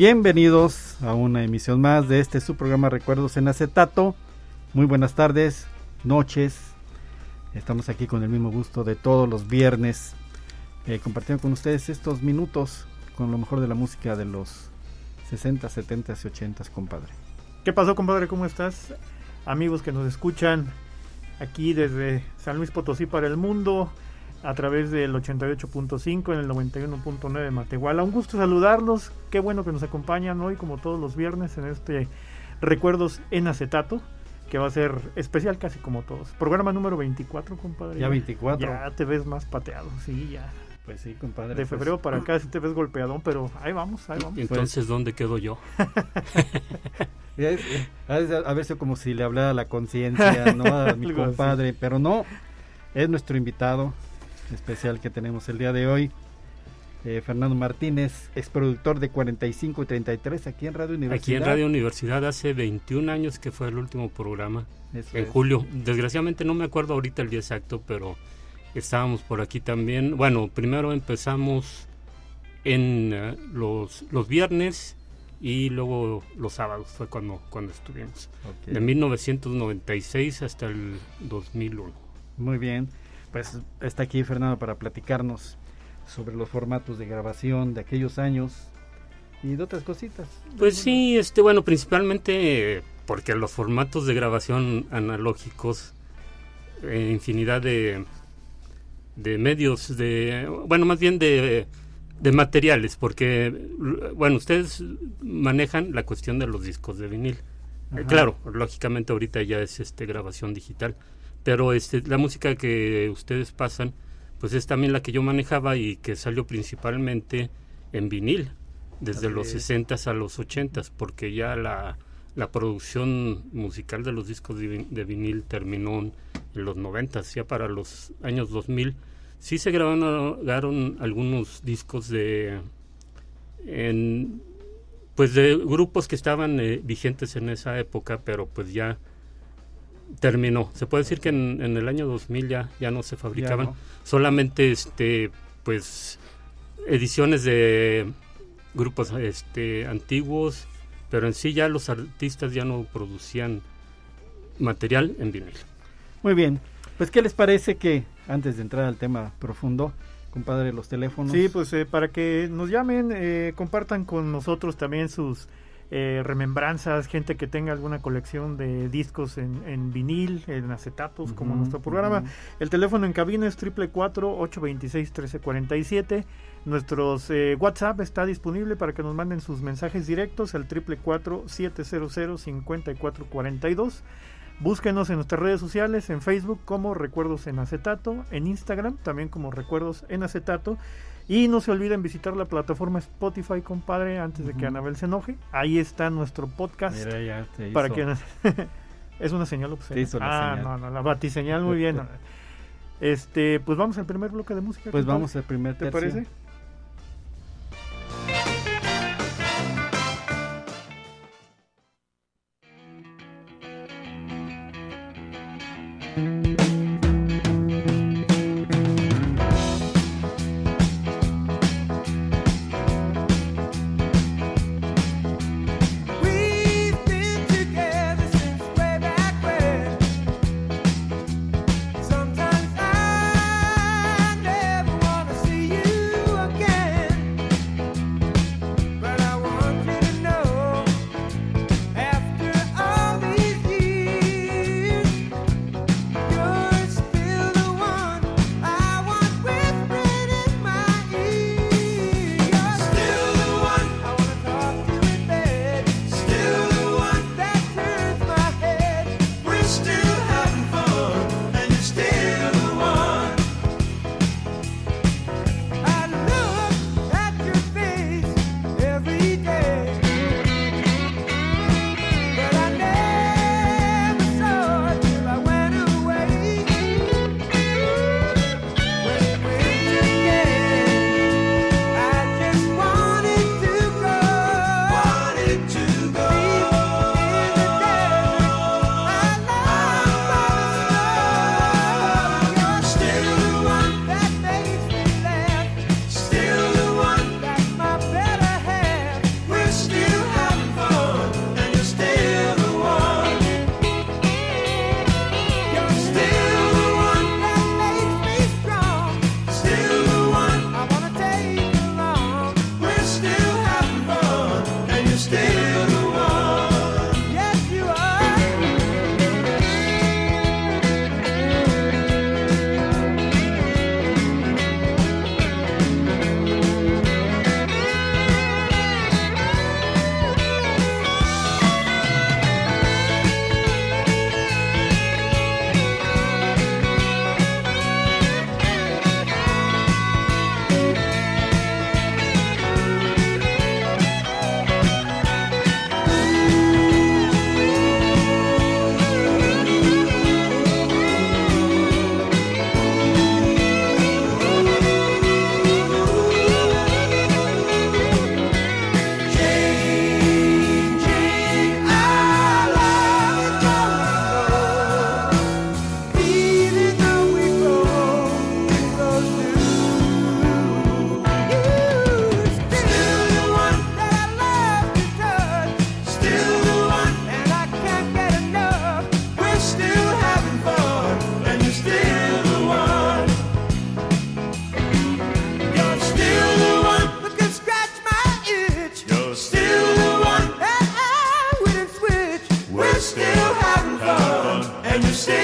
Bienvenidos a una emisión más de este su programa Recuerdos en Acetato. Muy buenas tardes, noches. Estamos aquí con el mismo gusto de todos los viernes, eh, compartiendo con ustedes estos minutos con lo mejor de la música de los 60, 70 y 80, compadre. ¿Qué pasó, compadre? ¿Cómo estás? Amigos que nos escuchan aquí desde San Luis Potosí para el mundo a través del 88.5 en el 91.9 de Matehuala. Un gusto saludarlos. Qué bueno que nos acompañan hoy, como todos los viernes, en este Recuerdos en Acetato, que va a ser especial casi como todos. Programa número 24, compadre. Ya 24. Ya te ves más pateado, sí, ya. Pues sí, compadre. De febrero para acá sí te ves golpeadón, pero ahí vamos, ahí vamos. Entonces, ¿dónde quedo yo? a veces como si le hablara la conciencia, ¿no? A mi compadre, pero no, es nuestro invitado especial que tenemos el día de hoy. Eh, Fernando Martínez, ex productor de 45 y 33 aquí en Radio Universidad. Aquí en Radio Universidad hace 21 años que fue el último programa, en julio. Desgraciadamente no me acuerdo ahorita el día exacto, pero estábamos por aquí también. Bueno, primero empezamos en eh, los, los viernes y luego los sábados fue cuando, cuando estuvimos. De 1996 hasta el 2001. Muy bien pues está aquí Fernando para platicarnos sobre los formatos de grabación de aquellos años y de otras cositas. Pues sí, este bueno, principalmente porque los formatos de grabación analógicos, eh, infinidad de, de medios, de bueno, más bien de, de materiales, porque bueno, ustedes manejan la cuestión de los discos de vinil. claro, lógicamente ahorita ya es este grabación digital pero este, la música que ustedes pasan, pues es también la que yo manejaba y que salió principalmente en vinil, desde los 60 a los 80, porque ya la, la producción musical de los discos de, vinil terminó en los 90, ya para los años 2000. Sí se grabaron algunos discos de... En, pues de grupos que estaban eh, vigentes en esa época, pero pues ya terminó. Se puede decir que en, el año 2000 ya, ya no se fabricaban. Solamente este pues ediciones de grupos este antiguos, pero en sí ya los artistas ya no producían material en vinil. Muy bien. Pues qué les parece que antes de entrar al tema profundo, compadre, los teléfonos. Sí, pues eh, para que nos llamen, eh, compartan con nosotros también sus eh, remembranzas, gente que tenga alguna colección de discos en, vinil, en acetatos, como nuestro programa. El teléfono en cabina es triple 826 1347 Nuestros eh, WhatsApp está disponible para que nos manden sus mensajes directos al triple 700 5442 Búsquenos en nuestras redes sociales, en Facebook como Recuerdos en Acetato, en Instagram también como Recuerdos en Acetato y no se olviden visitar la plataforma Spotify, compadre, antes de que Anabel se enoje. Ahí está nuestro podcast. Mira, ya te para que es una señal ah, no, no, la batiseñal muy bien. este, pues vamos al primer bloque de música. Pues vamos al primer tercio. ¿Te parece?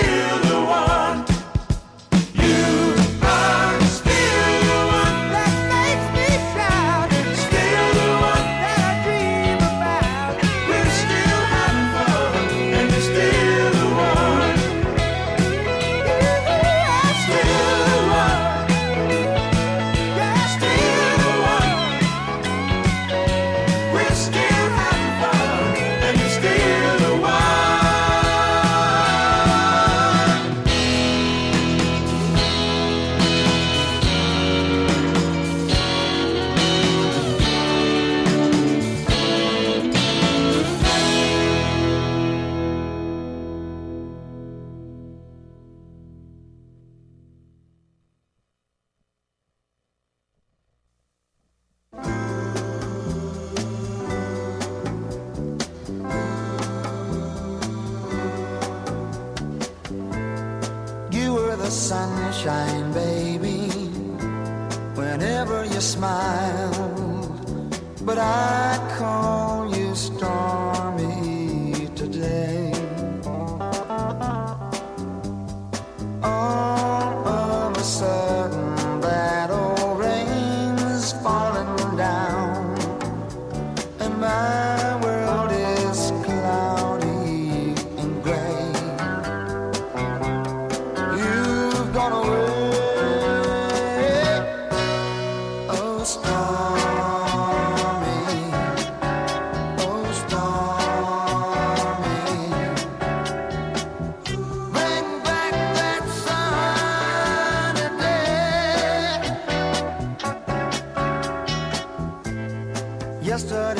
feel yesterday.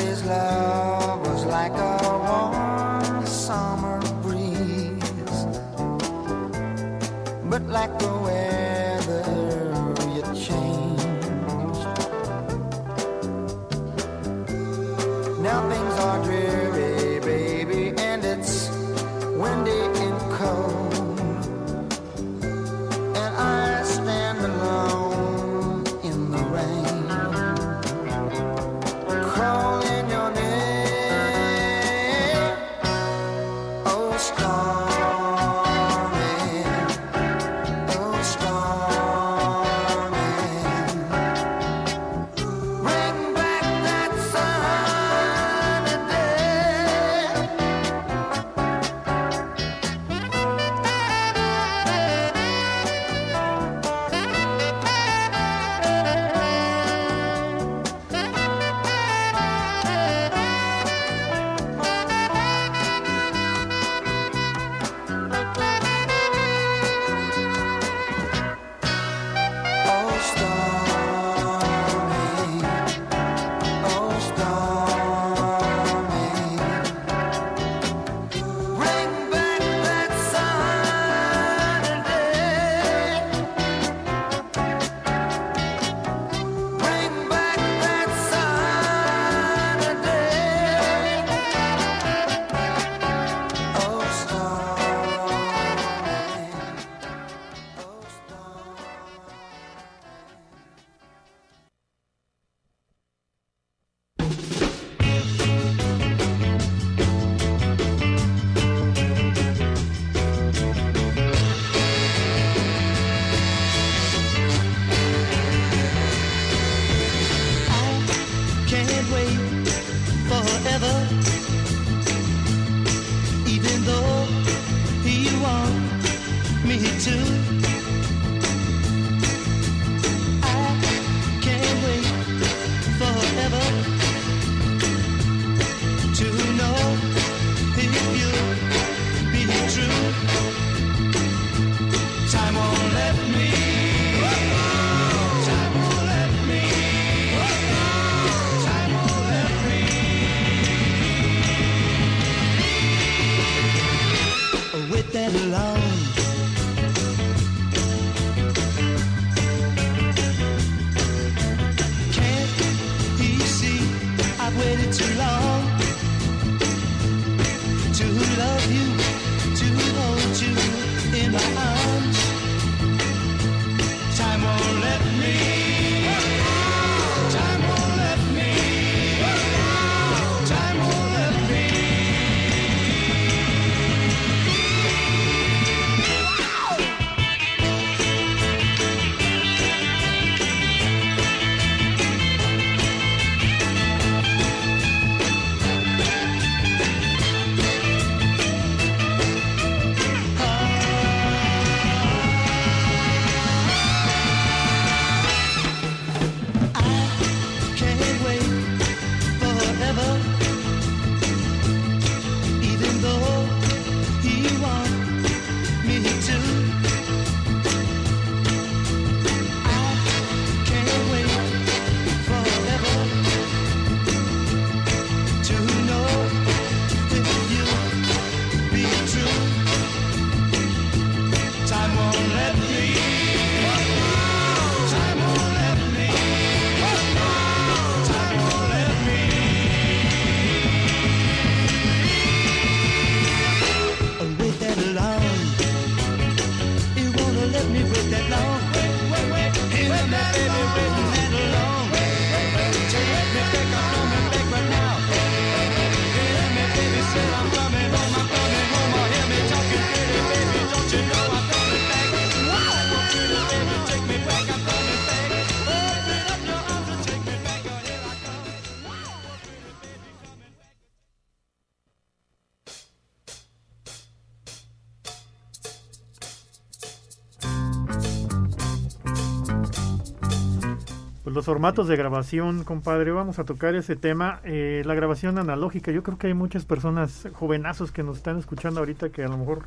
Formatos de grabación, compadre, vamos a tocar ese tema, eh, la grabación analógica. Yo creo que hay muchas personas jovenazos que nos están escuchando ahorita que a lo mejor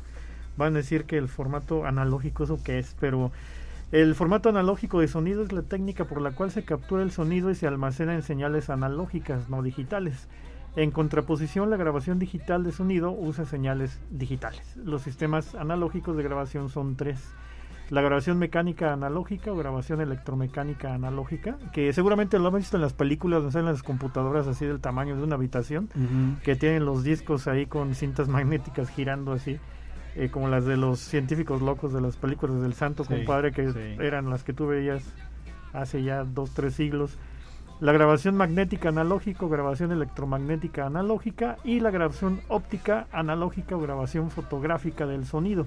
van a decir que el formato analógico eso que es, pero el formato analógico de sonido es la técnica por la cual se captura el sonido y se almacena en señales analógicas, no digitales. En contraposición, la grabación digital de sonido usa señales digitales. Los sistemas analógicos de grabación son tres. La grabación mecánica analógica o grabación electromecánica analógica, que seguramente lo hemos visto en las películas, salen las computadoras así del tamaño de una habitación, que tienen los discos ahí con cintas magnéticas girando así, eh, como las de los científicos locos de las películas del Santo Sí, Compadre, que sí. eran las que tú veías hace ya dos, tres siglos. La grabación magnética analógica o grabación electromagnética analógica y la grabación óptica analógica o grabación fotográfica del sonido.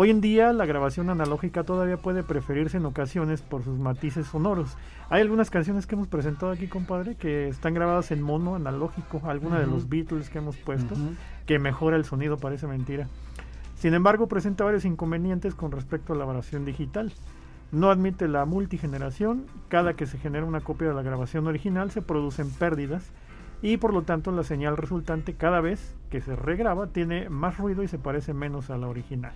Hoy en día la grabación analógica todavía puede preferirse en ocasiones por sus matices sonoros. Hay algunas canciones que hemos presentado aquí, compadre, que están grabadas en mono analógico, alguna de los Beatles que hemos puesto, que mejora el sonido, parece mentira. Sin embargo, presenta varios inconvenientes con respecto a la grabación digital. No admite la multigeneración, cada que se genera una copia de la grabación original se producen pérdidas y por lo tanto la señal resultante cada vez que se regraba tiene más ruido y se parece menos a la original.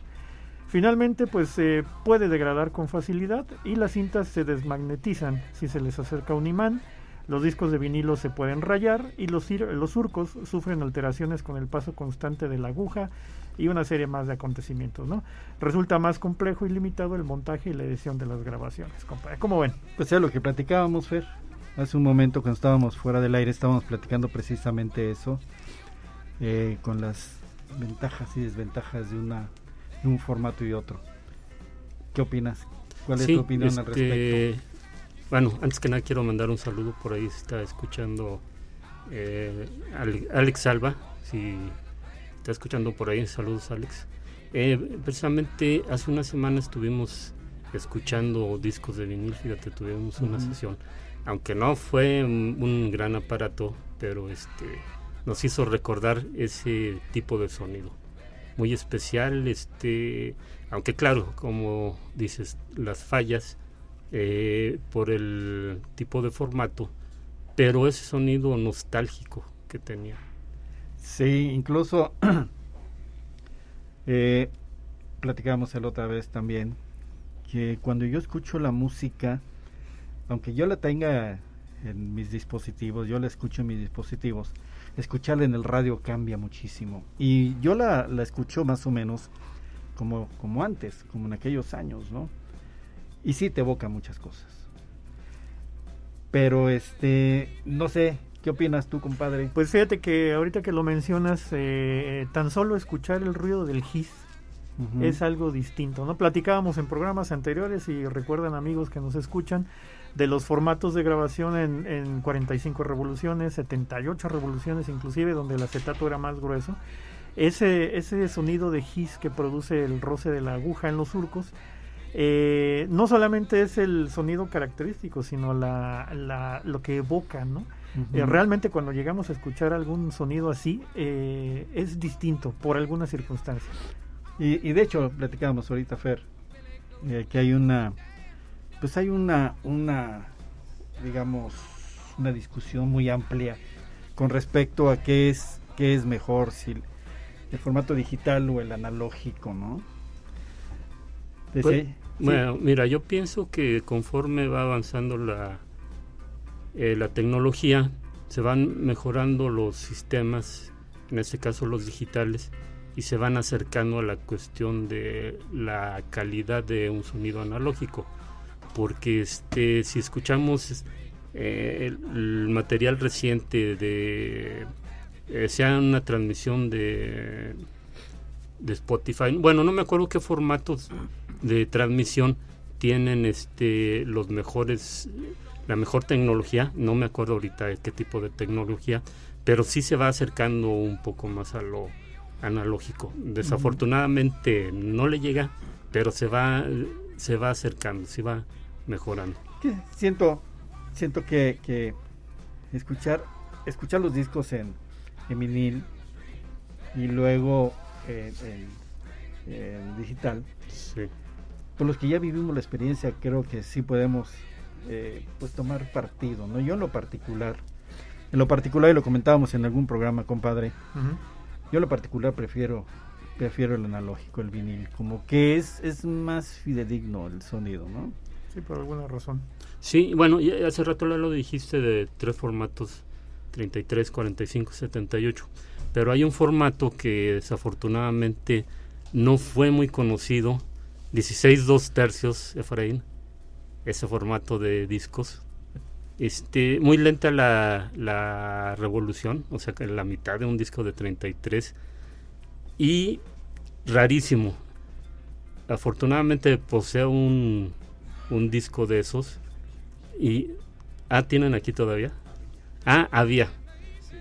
Finalmente, pues se puede degradar con facilidad y las cintas se desmagnetizan si se les acerca un imán. Los discos de vinilo se pueden rayar y los, los surcos sufren alteraciones con el paso constante de la aguja y una serie más de acontecimientos, ¿no? Resulta más complejo y limitado el montaje y la edición de las grabaciones, compadre. ¿Cómo ven? Pues es lo que platicábamos, Fer. Hace un momento cuando estábamos fuera del aire estábamos platicando precisamente eso, eh, con las ventajas y desventajas de, una, de un formato y otro. ¿Qué opinas? ¿Cuál es Sí, tu opinión al este, respecto? Bueno, antes que nada quiero mandar un saludo por ahí, está escuchando eh, Ale- Alex Alba, si está escuchando por ahí, saludos Alex. Eh, precisamente hace una semana estuvimos escuchando discos de vinil, fíjate, tuvimos una sesión, aunque no fue un, un gran aparato, pero este nos hizo recordar ese tipo de sonido muy especial, este, aunque claro, como dices, las fallas eh, por el tipo de formato, pero ese sonido nostálgico que tenía. Sí, incluso eh, platicábamos el otra vez también que cuando yo escucho la música, aunque yo la tenga en mis dispositivos, yo la escucho en mis dispositivos, escucharla en el radio cambia muchísimo. Y yo la, la escucho más o menos como, como antes, como en aquellos años, ¿no? Y sí te evoca muchas cosas. Pero este, no sé, ¿qué opinas tú, compadre? Pues fíjate que ahorita que lo mencionas, eh, tan solo escuchar el ruido del gis es algo distinto, ¿no? Platicábamos en programas anteriores y recuerdan amigos que nos escuchan de los formatos de grabación en, en 45 revoluciones, 78 revoluciones inclusive, donde el acetato era más grueso. Ese, ese sonido de gis que produce el roce de la aguja en los surcos, eh, no solamente es el sonido característico, sino la, la- lo que evoca, ¿no? Ujú. Eh, realmente cuando llegamos a escuchar algún sonido así, eh, es distinto por alguna circunstancia. Y, y de hecho, platicábamos ahorita, Fer, eh, que hay una, pues hay una, una, digamos, una discusión muy amplia con respecto a qué es, qué es mejor, si el, el formato digital o el analógico, ¿no? Pues, sí. Bueno, mira, yo pienso que conforme va avanzando la, eh, la tecnología, se van mejorando los sistemas, en este caso los digitales, y se van acercando a la cuestión de la calidad de un sonido analógico. Porque este, si escuchamos eh, el, material reciente de, eh, sea una transmisión de, de Spotify, bueno, no me acuerdo qué formatos de transmisión, tienen este los mejores la mejor tecnología, no me acuerdo ahorita de qué tipo de tecnología, pero sí se va acercando un poco más a lo analógico. Desafortunadamente no le llega, pero se va se va acercando, se va mejorando. siento siento que, que escuchar escuchar los discos en, en vinil y luego en, en- en digital Sí. por los que ya vivimos la experiencia creo que sí podemos eh, pues tomar partido no yo en lo particular en lo particular y lo comentábamos en algún programa compadre yo en lo particular prefiero prefiero el analógico el vinil como que es es más fidedigno el sonido no Sí, por alguna razón. Sí, bueno, y hace rato lo dijiste de tres formatos, 33, 45, 78, pero hay un formato que desafortunadamente no fue muy conocido, 16 2 tercios, Efraín, ese formato de discos. Este, muy lenta la, la revolución, o sea que la mitad de un disco de 33 y rarísimo. Afortunadamente poseo un, un disco de esos. Y ah tienen aquí todavía ah había.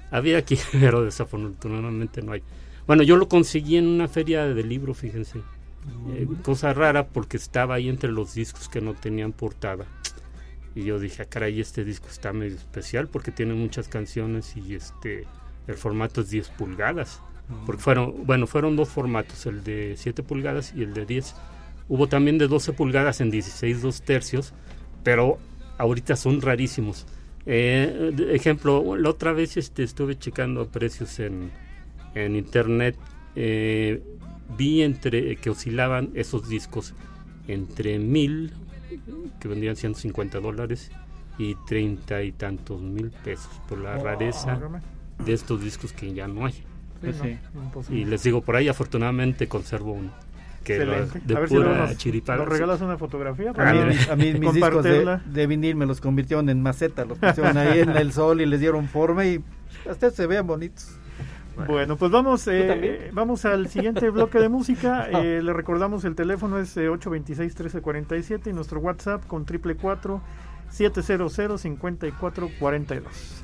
Había aquí pero desafortunadamente no hay. Bueno yo lo conseguí en una feria de libro fíjense. Eh, cosa rara porque estaba ahí entre los discos que no tenían portada. Y yo dije ah, caray este disco está medio especial porque tiene muchas canciones y este el formato es 10 pulgadas porque fueron bueno fueron dos formatos el de 7 pulgadas y el de 10 hubo también de 12 pulgadas en 16 dos tercios pero ahorita son rarísimos. Eh, ejemplo la otra vez este estuve checando precios en, en internet eh, vi entre que oscilaban esos discos entre mil que vendrían 150 dólares y treinta y tantos mil pesos por la rareza de estos discos que ya no hay Pues sí. y les digo por ahí afortunadamente conservo uno que lo- Excelente. de a ver si pura nos sí. regalas una fotografía. A mí, a mí mis discos de, vinil me los convirtieron en maceta, los pusieron ahí en el sol y les dieron forma y hasta se vean bonitos. Bueno, pues vamos, eh, vamos al siguiente bloque de música. Eh, le recordamos el teléfono es eh, 826-1347 y nuestro WhatsApp con triple cuatro 700 5442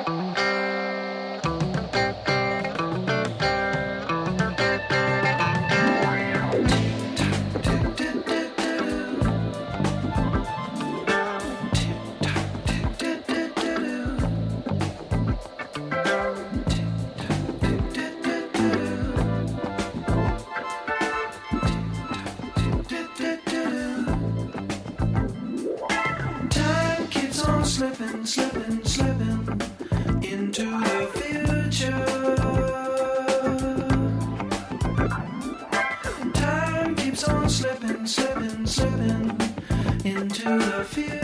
on slipping, slipping, slipping into the field.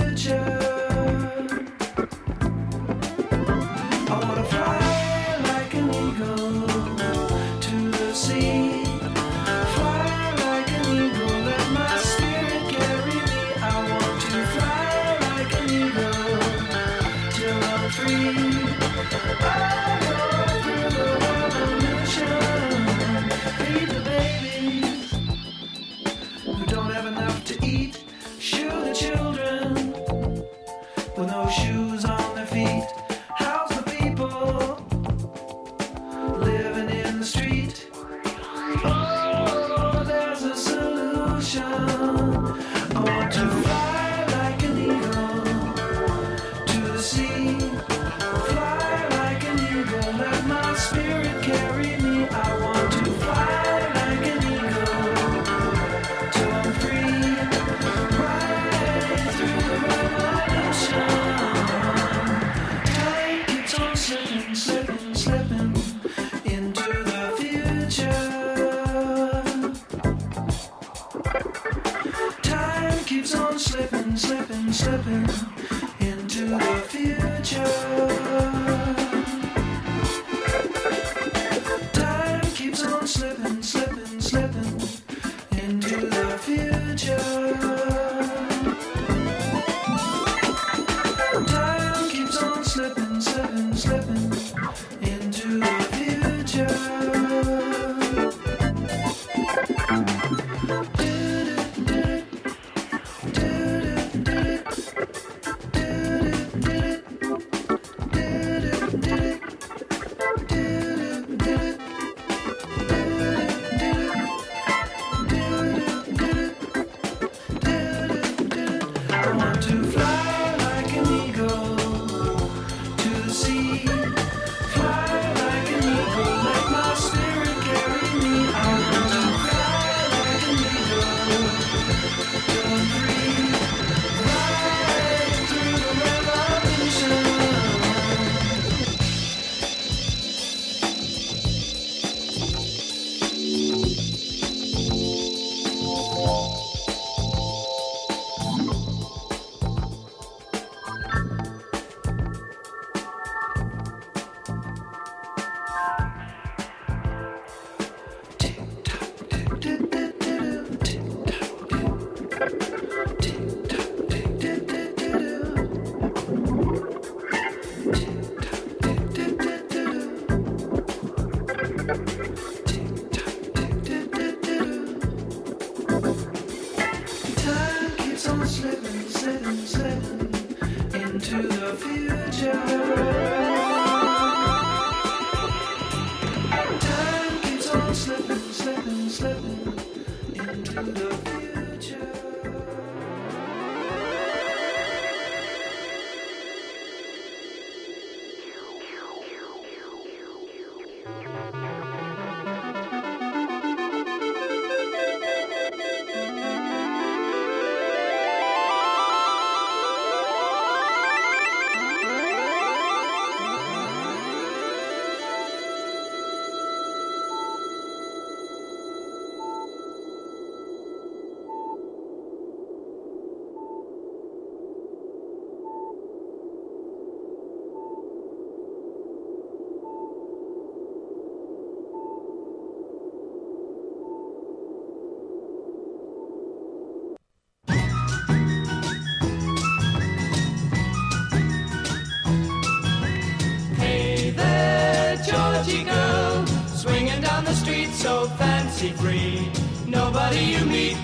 free. Nobody you meet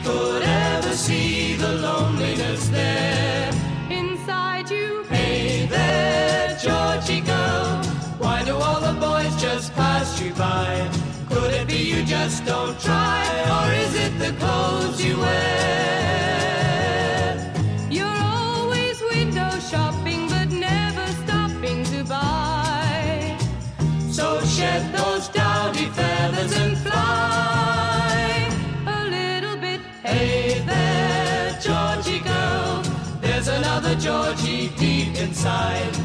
side.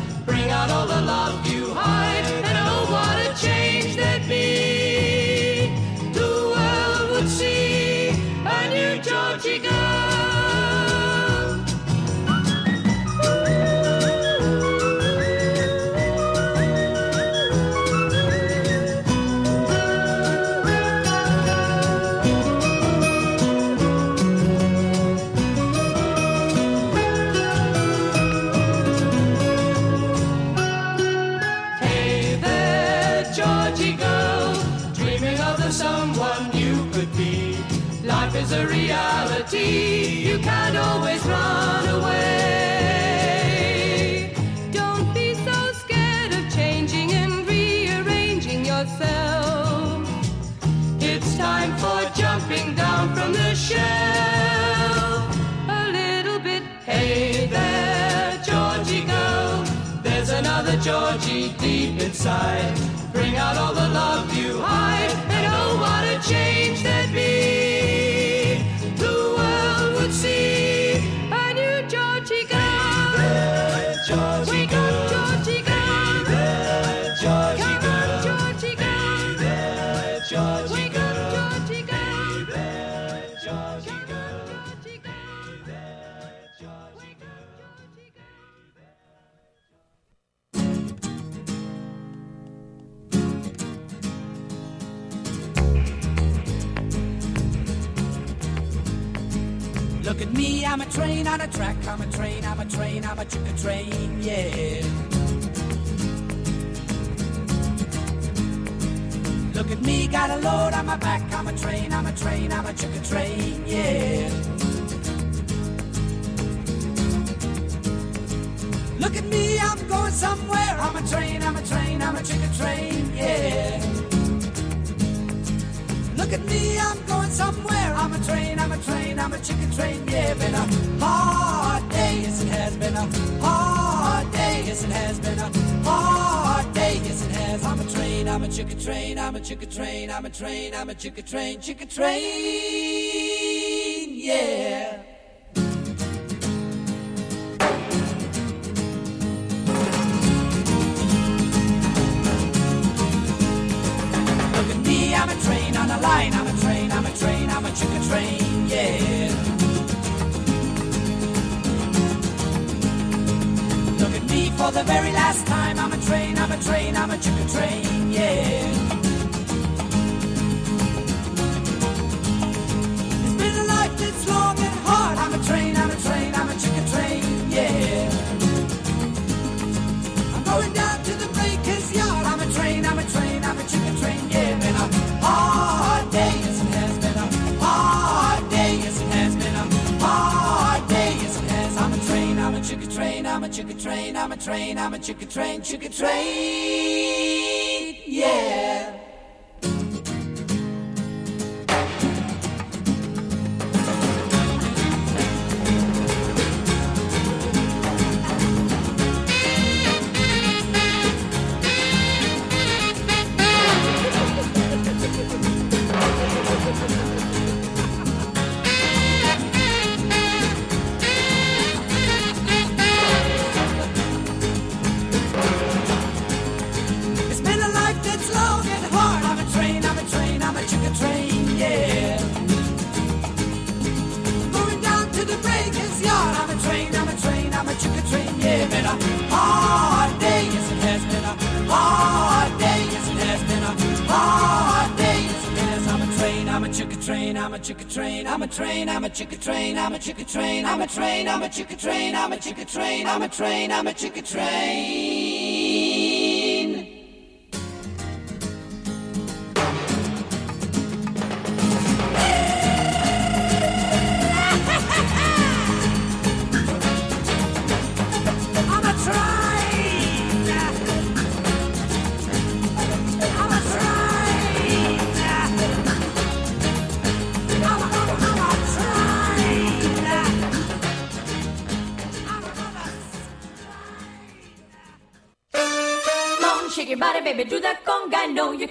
becomes a reality, you can't always run away. Don't be so scared of changing and rearranging yourself. It's time for jumping down from the shelf. A little bit, hey there, Georgie girl. There's another Georgie deep inside. Bring out all the love you hide, and oh, what a change! I'm a train on a track. I'm a train. I'm a train. I'm a chicken train. Yeah. Look at me, got a load on my back. I'm a train. I'm a train. I'm a chicken train. Yeah. Look at me, I'm going somewhere. I'm a train. I'm a train. I'm a chicken train. Yeah. Look at me, I'm going somewhere. I'm a train, I'm a train, I'm a chicken train, yeah. Been a hard day, yes it has been a hard day, yes it has been a hard day, yes it has. I'm a train, I'm a chicken train, I'm a chicken train, I'm a train, I'm a chicken train, chicken train, yeah. Line. I'm a train, I'm a train, I'm a chicken train, yeah. Look at me for the very last time. I'm a train, I'm a train, I'm a chicken train, yeah. It's long and hard. I'm a train, I'm a train, I'm a chicken train, yeah. I'm going down to the breaker's yard. I'm a train, I'm a train, I'm a I'm a chicken train, I'm a train, I'm a chicken train, chicken train. Yeah. Yard. I'm a train, I'm a train, I'm a chicken train, yeah. Been a hard day, yes it has been a hard day, yes it has been a hard day, yes it has. I'm a train, I'm a chicken train, I'm a chicken train, I'm a train, I'm a chicken train, I'm a chicken train, I'm a train, I'm a chicken train, I'm a chicken train, I'm a train, I'm a chicken train.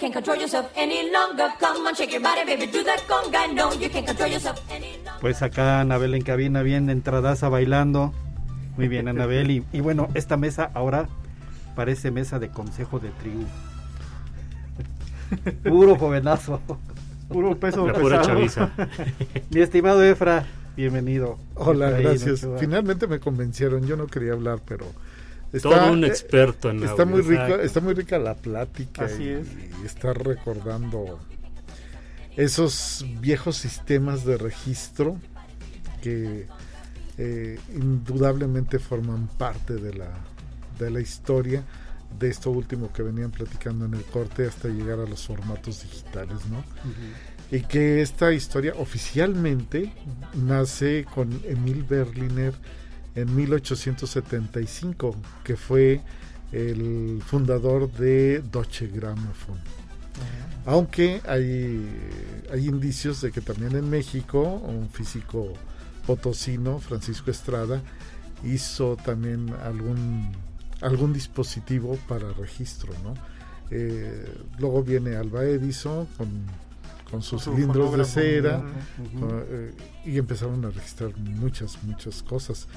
Can't control yourself any longer. Come on, shake your body, baby, do that conga. No, you can't control yourself any longer. Pues acá Anabel en cabina, bien de entradaza bailando. Muy bien, Anabel. Y, y bueno, esta mesa ahora parece mesa de consejo de tribu. Puro jovenazo. Puro peso La pura chaviza. Mi estimado Efra, bienvenido. Hola, Efraín gracias. Ochoa. Finalmente me convencieron. Yo no quería hablar, pero Todo un eh, experto en está audio, muy rico, exacto. está muy rica la plática Así y, es. y está recordando esos viejos sistemas de registro que eh, indudablemente forman parte de la de la historia de esto último que venían platicando en el corte hasta llegar a los formatos digitales, ¿no? y que esta historia oficialmente nace con Emil Berliner en 1875, que fue el fundador de Deutsche Grammophon. Aunque hay, hay indicios de que también en México un físico potosino, Francisco Estrada, hizo también algún, algún dispositivo para registro. ¿no? Eh, luego viene Alba Edison con, con sus su cilindros de cera con- eh, y empezaron a registrar muchas, muchas cosas.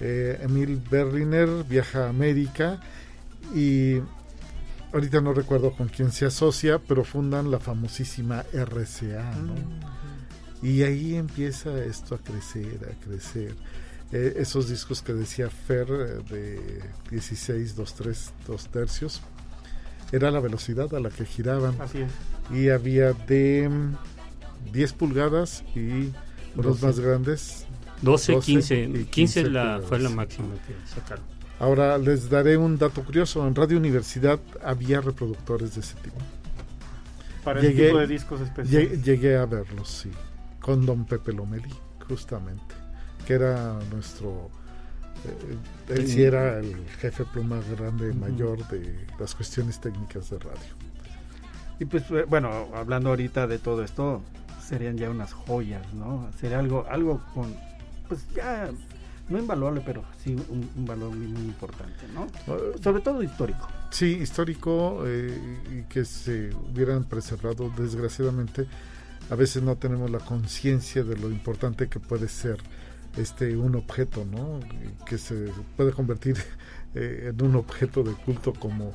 Eh, Emil Berliner viaja a América y ahorita no recuerdo con quién se asocia, pero fundan la famosísima RCA, ¿no? Y ahí empieza esto a crecer, a crecer. Eh, esos discos que decía Fer eh, de 16, 2, 3, 2 tercios, era la velocidad a la que giraban. Así es. Y había de mm, 10 pulgadas y unos 12. más grandes. 12, 12 15. y 15 la, fue la máxima que sacaron. Ahora les daré un dato curioso. En Radio Universidad había reproductores de ese tipo. Para Llegué- ese tipo de discos especiales. Lle- Llegué a verlos, sí, con don Pepe Lomelí, justamente, que era nuestro... eh, él sí era el jefe pluma grande mayor de las cuestiones técnicas de radio. Y pues eh, bueno, hablando ahorita de todo esto, serían ya unas joyas, ¿no? Sería algo, algo con, pues ya, no invaluable, pero sí un, un valor muy, muy importante, ¿no? Eh, Sobre todo histórico. Sí, histórico eh, y que se hubieran preservado. Desgraciadamente, a veces no tenemos la conciencia de lo importante que puede ser este un objeto, ¿no? Que se puede convertir eh, en un objeto de culto como,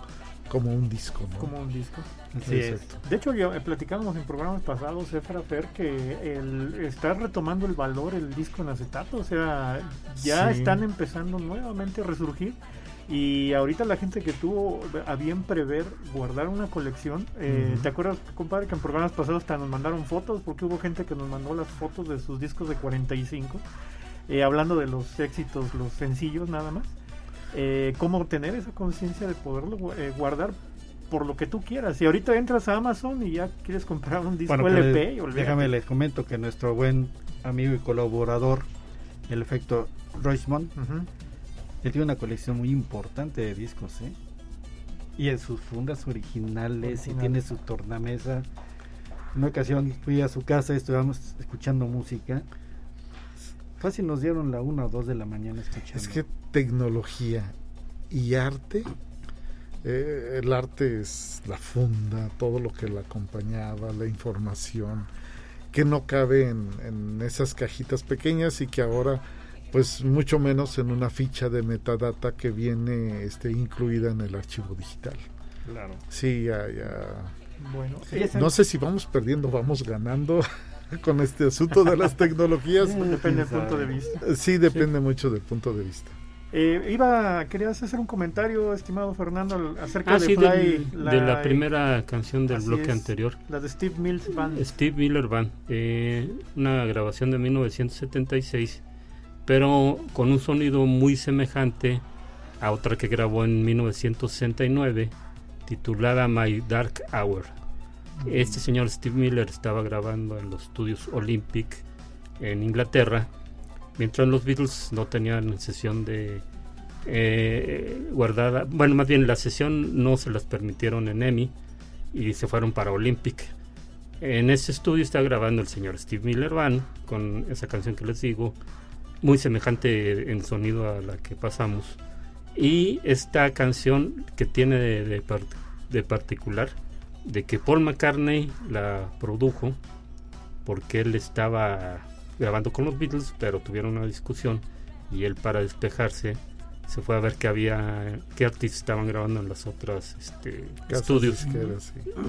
como un disco, ¿no? Como un disco. Es. Exacto. De hecho, ya eh, platicamos en programas pasados, Efra Fer, que el, está retomando el valor el disco en acetato. O sea, ya Sí. están empezando nuevamente a resurgir. Y ahorita la gente que tuvo a bien prever guardar una colección, eh. ¿te acuerdas, compadre, que en programas pasados hasta nos mandaron fotos? Porque hubo gente que nos mandó las fotos de sus discos de 45, eh, hablando de los éxitos, los sencillos nada más. Eh, ¿Cómo tener esa conciencia de poderlo eh, guardar por lo que tú quieras? Si ahorita entras a Amazon y ya quieres comprar un disco Bueno, LP, déjame les comento que nuestro buen amigo y colaborador, el efecto Roismond, Ujú. él tiene una colección muy importante de discos, ¿eh? Y en sus fundas originales, y tiene su tornamesa. Una ocasión fui a su casa y estuvimos escuchando música. Fácil nos dieron la una o dos de la mañana escuchando. Es que tecnología y arte, eh, el arte es la funda, todo lo que la acompañaba, la información, que no cabe en, en esas cajitas pequeñas y que ahora, pues mucho menos en una ficha de metadata que viene este, incluida en el archivo digital. Claro. Sí, ya, ya. Bueno, eh, No sé si vamos perdiendo, vamos ganando con este asunto de las tecnologías. depende del punto de vista. Sí, depende mucho del punto de vista. Eh, iba, querías hacer un comentario, estimado Fernando, acerca Ah, de sí, Fly, del- de la primera canción del bloque es. anterior. la de Steve Mills Band. Steve Miller Band, eh, una grabación de 1976, pero con un sonido muy semejante a otra que grabó en 1969, titulada My Dark Hour. Este señor Steve Miller estaba grabando en los estudios Olympic en Inglaterra, mientras los Beatles no tenían sesión de eh, guardada, bueno, más bien la sesión no se las permitieron en EMI y se fueron para Olympic. En ese estudio está grabando el señor Steve Miller Band con esa canción que les digo, muy semejante en sonido a la que pasamos. Y esta canción que tiene de, de particular, de que Paul McCartney la produjo, porque él estaba grabando con los Beatles, pero tuvieron una discusión y él para despejarse se fue a ver qué había, qué artistas estaban grabando en las otras este, estudios. sí.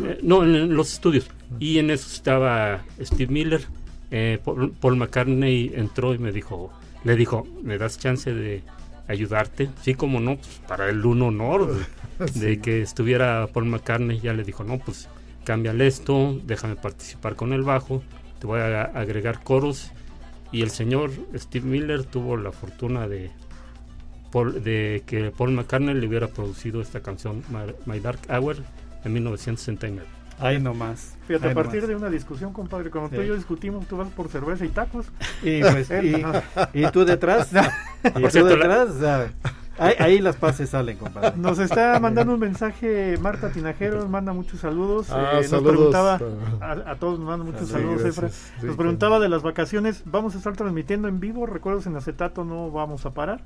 Eh, no, en, en los estudios. Y en eso estaba Steve Miller. Eh, Paul, Paul McCartney entró y me dijo, le dijo, ¿me das chance de ayudarte? Sí, como no, pues para él un honor de, de que estuviera Paul McCartney. Ya le dijo, no, pues cámbiale esto, déjame participar con el bajo, te voy a agregar coros. Y el señor Steve Miller tuvo la fortuna de, Paul- de que Paul McCartney le hubiera producido esta canción, My, My Dark Hour, en 1969. Ahí nomás. Fíjate, a partir nomás. de una discusión, compadre, cuando tú y yo discutimos, tú vas por cerveza y tacos. Y, pues, y, y tú detrás. y tú cierto, la- detrás. sea, ahí, ahí las pases salen, compadre. Nos está mandando un mensaje Marta Tinajero, nos manda muchos saludos. Ah, eh, nos preguntaba, ah. a, a todos nos manda muchos Sí, saludos. Efra. Sí, Nos preguntaba de las vacaciones, vamos a estar transmitiendo en vivo, recuerdos en acetato, no vamos a parar.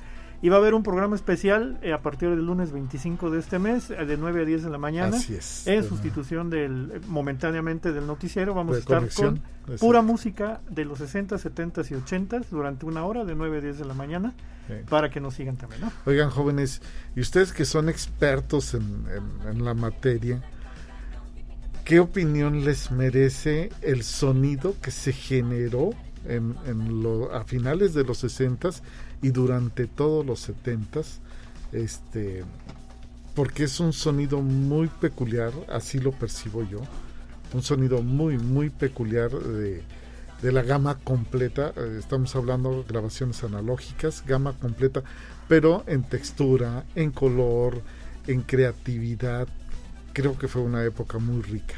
Y va a haber un programa especial eh, a partir del lunes 25 de este mes, eh, de 9 a 10 de la mañana, Así es. en sustitución del, eh, momentáneamente del noticiero. Vamos de a estar conexión, con pura música de los 60, 70 y 80 durante una hora, de 9 a 10 de la mañana, Sí. para que nos sigan también, ¿no? Oigan, jóvenes, y ustedes que son expertos en, en- en la materia, ¿qué opinión les merece el sonido que se generó en, en lo- a finales de los 60 y durante todos los 70 Este, porque es un sonido muy peculiar, así lo percibo yo, un sonido muy, muy peculiar de, de la gama completa. eh, Estamos hablando grabaciones analógicas, gama completa, pero en textura, en color, en creatividad. Creo que fue una época muy rica.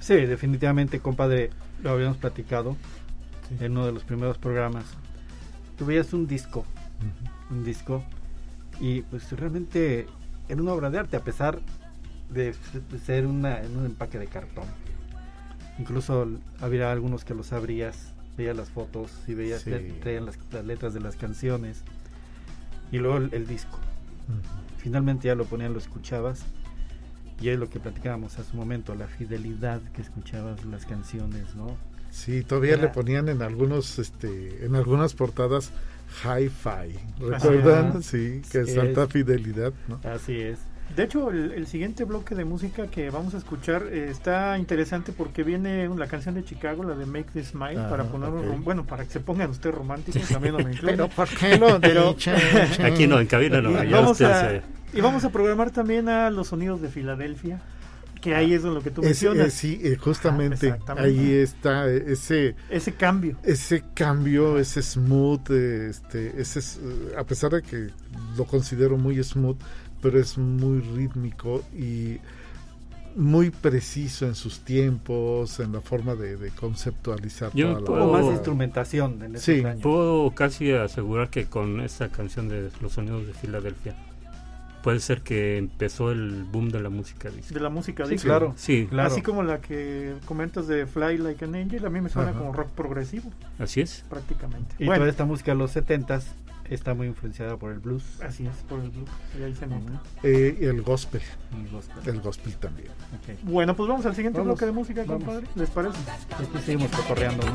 Sí, definitivamente, compadre, lo habíamos platicado en uno de los primeros programas. Tú veías un disco, un disco, y pues realmente era una obra de arte, a pesar de ser una, en un empaque de cartón. Incluso había algunos que los abrías, veías las fotos y veías Sí. traían las, las letras de las canciones, y luego el, el disco. Finalmente ya lo ponían, lo escuchabas. Y es lo que platicábamos hace un momento, la fidelidad que escuchabas las canciones, ¿no? Sí, todavía Era- le ponían en algunos, este, en algunas portadas hi-fi. ¿Recuerdan? Sí, que es alta fidelidad, ¿no? Así es. De hecho, el, el siguiente bloque de música que vamos a escuchar eh, está interesante porque viene la canción de Chicago, la de Make This Smile, para poner un ok. rom- bueno, para que se pongan ustedes románticos, también no me incluyo. Pero ¿por qué lo Pero- dicen? Aquí no, en cabina no. y, allá vamos usted a, y vamos a programar también a los sonidos de Filadelfia, que ahí es lo que tú Es- mencionas. eh, sí, eh, justamente Ah, ahí está eh, ese Ese cambio. ese cambio, ese smooth, este, ese es, a pesar de que lo considero muy smooth, pero es muy rítmico y muy preciso en sus tiempos, en la forma de, de conceptualizar Yo toda la puedo- Hubo más instrumentación en Sí. años. Puedo casi asegurar que con esta canción de Los Sonidos de Filadelfia puede ser que empezó el boom de la música disco. De la música Sí, disco. claro. Sí, Claro. Así como la que comentas de Fly Like an Angel, a mí me suena Ajá. como rock progresivo, así es. prácticamente. Y bueno, toda esta música de los 70s está muy influenciada por el blues. así es, por el blues, y ahí se nota. Eh, y el gospel, el gospel. el gospel también. Bueno, pues vamos al siguiente Vamos, bloque de música, vamos. compadre. ¿Les parece? Aquí seguimos cotorreando, ¿no?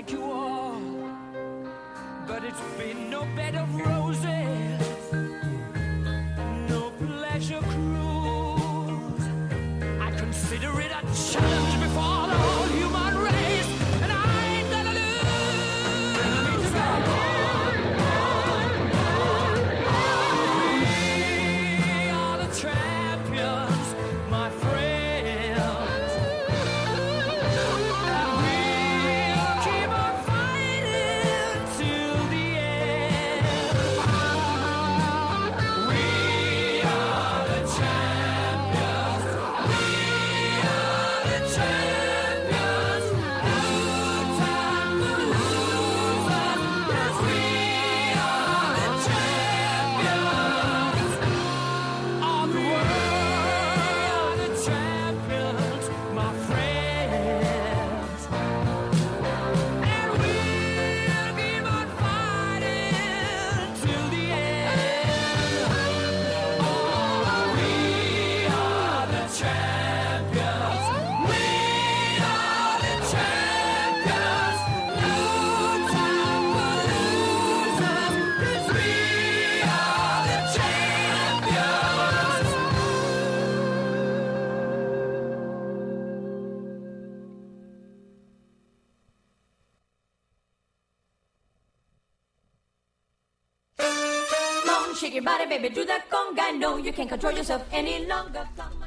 like you are.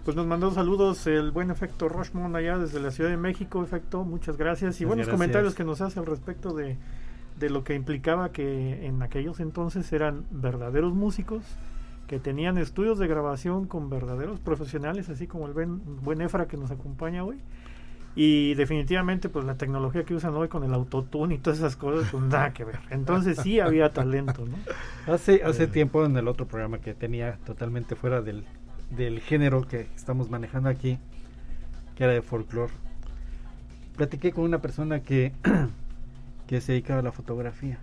Pues nos mandó saludos el buen efecto Rochmond allá desde la Ciudad de México, efecto, muchas gracias. Y Muchas buenos gracias. comentarios que nos hace al respecto de, de lo que implicaba que en aquellos entonces eran verdaderos músicos que tenían estudios de grabación con verdaderos profesionales, así como el buen, buen Efra que nos acompaña hoy. Y definitivamente, pues la tecnología que usan hoy con el autotune y todas esas cosas, pues nada que ver. Entonces sí había talento, ¿no? Hace, hace tiempo en el otro programa que tenía totalmente fuera del, del género que estamos manejando aquí, que era de folclore, platiqué con una persona que, que se dedicaba a la fotografía.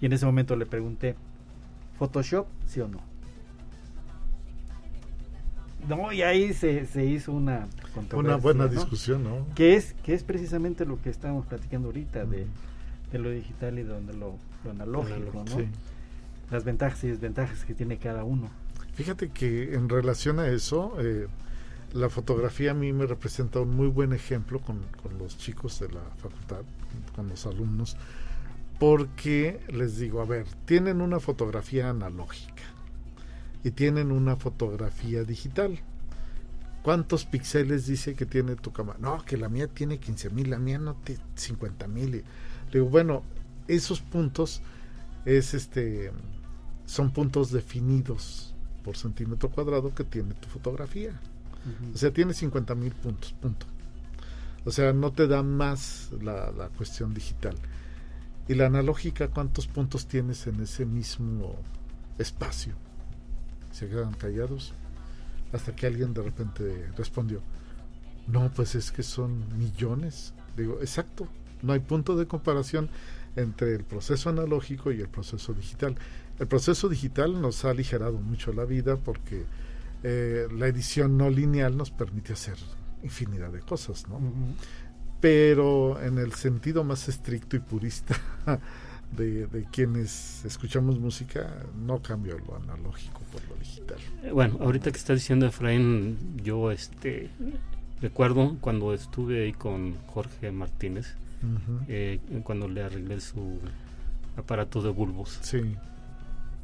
Y en ese momento le pregunté, ¿Photoshop sí o no? No, y ahí se, se hizo una Una buena ¿no? discusión, ¿no? Que es, que es precisamente lo que estábamos platicando ahorita de, de lo digital y de donde lo, lo analógico, ¿no? Sí. Las ventajas y desventajas que tiene cada uno. Fíjate que en relación a eso, eh, la fotografía a mí me representa un muy buen ejemplo con, con los chicos de la facultad, con los alumnos, porque les digo, a ver, tienen una fotografía analógica y tienen una fotografía digital. ¿Cuántos píxeles dice que tiene tu cámara? No, que la mía tiene 15 mil, la mía no tiene 50 mil. Digo, bueno, esos puntos es este son puntos definidos por centímetro cuadrado que tiene tu fotografía. O sea, tiene 50 mil puntos, punto. O sea, no te da más la, la cuestión digital. Y la analógica, ¿cuántos puntos tienes en ese mismo espacio? Se quedan callados hasta que alguien de repente respondió, no, pues es que son millones. Digo, exacto, no hay punto de comparación entre el proceso analógico y el proceso digital. El proceso digital nos ha aligerado mucho la vida porque eh, la edición no lineal nos permite hacer infinidad de cosas, ¿no? Pero en el sentido más estricto y purista de, de quienes escuchamos música, no cambio lo analógico por lo digital. Eh, Bueno, ahorita que está diciendo Efraín, yo este recuerdo cuando estuve ahí con Jorge Martínez, eh, cuando le arreglé su aparato de bulbos. Sí.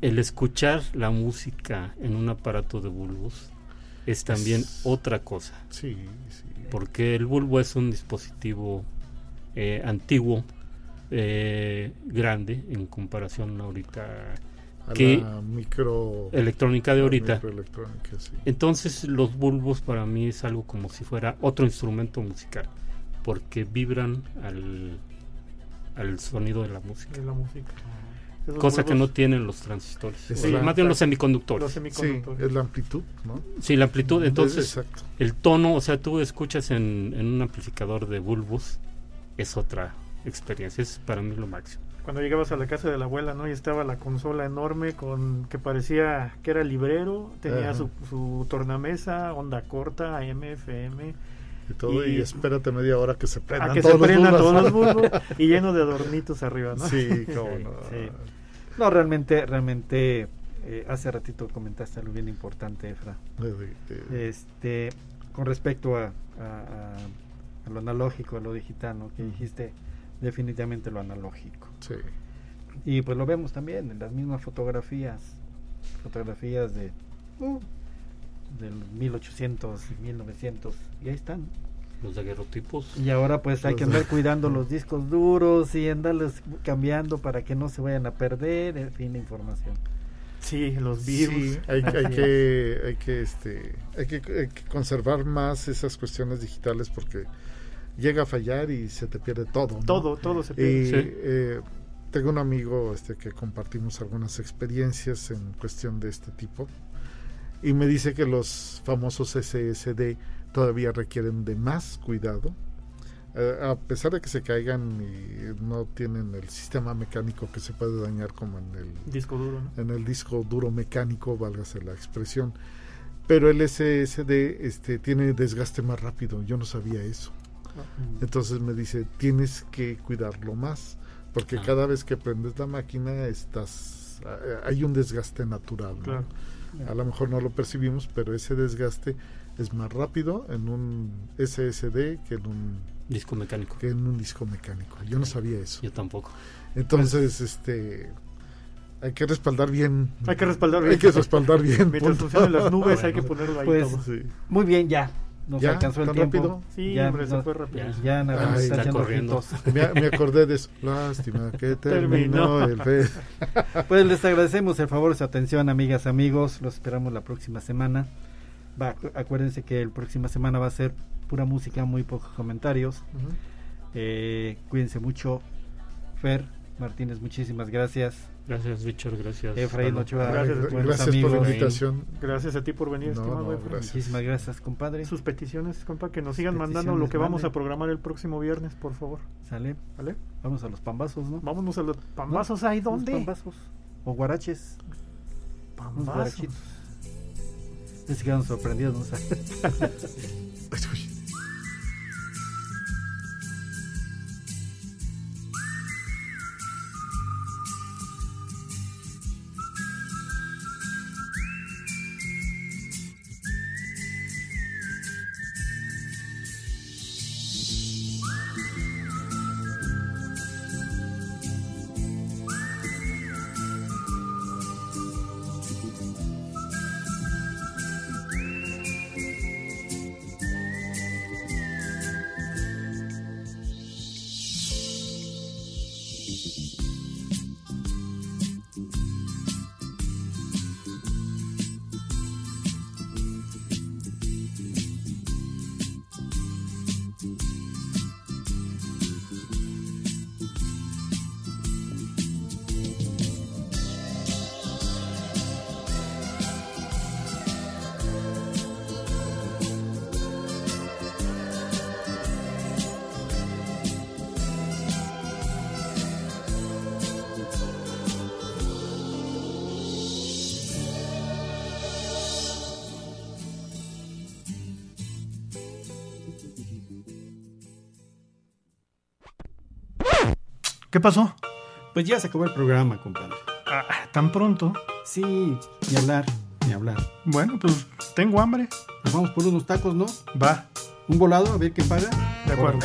El escuchar la música en un aparato de bulbos es también Es- otra cosa. Sí, sí. porque el bulbo es un dispositivo eh, antiguo, eh, grande en comparación ahorita A que la micro electrónica de ahorita. microelectrónica, sí. Entonces los bulbos para mí es algo como si fuera otro instrumento musical, porque vibran al, al sonido de la música, de la música. Esos cosa que no tienen los transistores, Es o la- más bien los Los semiconductores. Sí, semiconductores. es la amplitud, ¿no? Sí, la amplitud, entonces Exacto. el tono, o sea, tú escuchas en, en un amplificador de bulbos, es otra experiencia, es para mí lo máximo. Cuando llegabas a la casa de la abuela, ¿no? Y estaba la consola enorme con que parecía que era librero, tenía su, su tornamesa, onda corta, AM, FM, Y todo, y, Y- espérate media hora que se a prendan que todos se los prendan bulbos. todos los bulbos y lleno de adornitos arriba, ¿no? Sí, cómo no. Sí. No, realmente, realmente, eh, hace ratito comentaste algo bien importante, Efra. Este, con respecto a, a- a- a lo analógico, a lo digital, ¿no? Que dijiste definitivamente lo analógico. sí. Y pues lo vemos también en las mismas fotografías, fotografías de uh, del 1800 y 1900 y ahí están. Los daguerrotipos. Y ahora pues hay que andar cuidando los discos duros y andarlos cambiando para que no se vayan a perder, en fin, la información. Sí, los virus. Sí, hay, hay que, hay que, este, hay que, hay que conservar más esas cuestiones digitales porque llega a fallar y se te pierde todo. ¿no? Todo, todo se Y pierde. Sí. eh, tengo un amigo este, que compartimos algunas experiencias en cuestión de este tipo y me dice que los famosos SSD todavía requieren de más cuidado. Eh, a pesar de que se caigan y no tienen el sistema mecánico que se puede dañar como en el Disco duro, ¿no? en el disco duro mecánico, válgase la expresión. Pero el SSD este, tiene desgaste más rápido. Yo no sabía eso. Entonces me dice, tienes que cuidarlo más. Porque Ah. cada vez que prendes la máquina, estás eh, hay un desgaste natural. ¿no? Claro. A lo mejor no lo percibimos, pero ese desgaste es más rápido en un SSD que en un, Disco mecánico. que en un disco mecánico. Yo no sabía eso. Yo tampoco. Entonces, este... Hay que respaldar bien. Hay que respaldar bien. Hay que respaldar bien. Mientras punto. funcionen las nubes hay que Bueno. ponerlo ahí Pues, todo. Sí. Muy bien, ya. Nos ¿Ya? alcanzó el ¿Tan tiempo. rápido? Sí, ya, hombre, se fue rápido. ya. ya nada más Ay, está está corriendo. Me, me acordé de eso. Lástima que terminó, Terminó. el fe. Pues les agradecemos el favor de su atención, amigas, amigos. Los esperamos la próxima semana. Va, acu- acuérdense que la próxima semana va a ser pura música, muy pocos comentarios. Eh, cuídense mucho. Fer Martínez, muchísimas gracias. Gracias, Richard. Gracias. Efraín. Ochoa, Gracias, gracias por la invitación. Gracias a ti por venir, No, estimado no, Efraín. gracias. Muchísimas gracias, compadre. Sus peticiones, compa, que nos sigan mandando lo que vamos a programar el próximo viernes, por favor. Sale. ¿Vale? Vamos a los pambazos, ¿no? Vámonos a los pambazos. ¿Ahí Los dónde? pambazos. O guaraches. Pambazos. Se quedaron sorprendidos, ¿no? ¿Qué pasó? Pues ya se acabó el programa, compadre. Ah, ¿Tan pronto? Sí, ni hablar, ni hablar. Bueno, pues tengo hambre. Nos vamos por unos tacos, ¿no? Va, Un volado, a ver qué paga. de acuerdo.